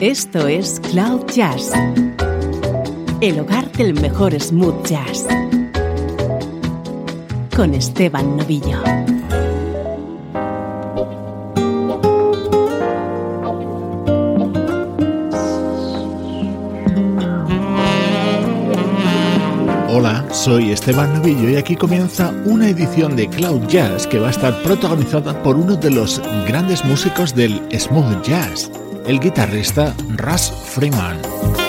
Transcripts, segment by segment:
Esto es Cloud Jazz, el hogar del mejor smooth jazz, con Esteban Novillo. Hola, soy Esteban Novillo y aquí comienza una edición de Cloud Jazz que va a estar protagonizada por uno de los grandes músicos del smooth jazz el guitarrista Russ Freeman.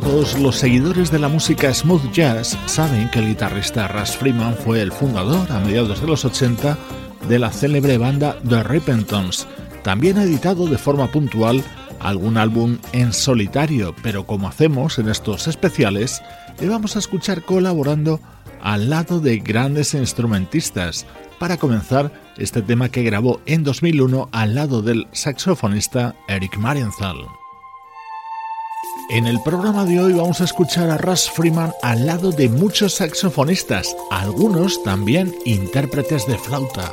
Los seguidores de la música smooth jazz saben que el guitarrista Russ Freeman fue el fundador a mediados de los 80 de la célebre banda The Repentance. También ha editado de forma puntual algún álbum en solitario, pero como hacemos en estos especiales, le vamos a escuchar colaborando al lado de grandes instrumentistas. Para comenzar, este tema que grabó en 2001 al lado del saxofonista Eric Marienthal. En el programa de hoy vamos a escuchar a Russ Freeman al lado de muchos saxofonistas, algunos también intérpretes de flauta.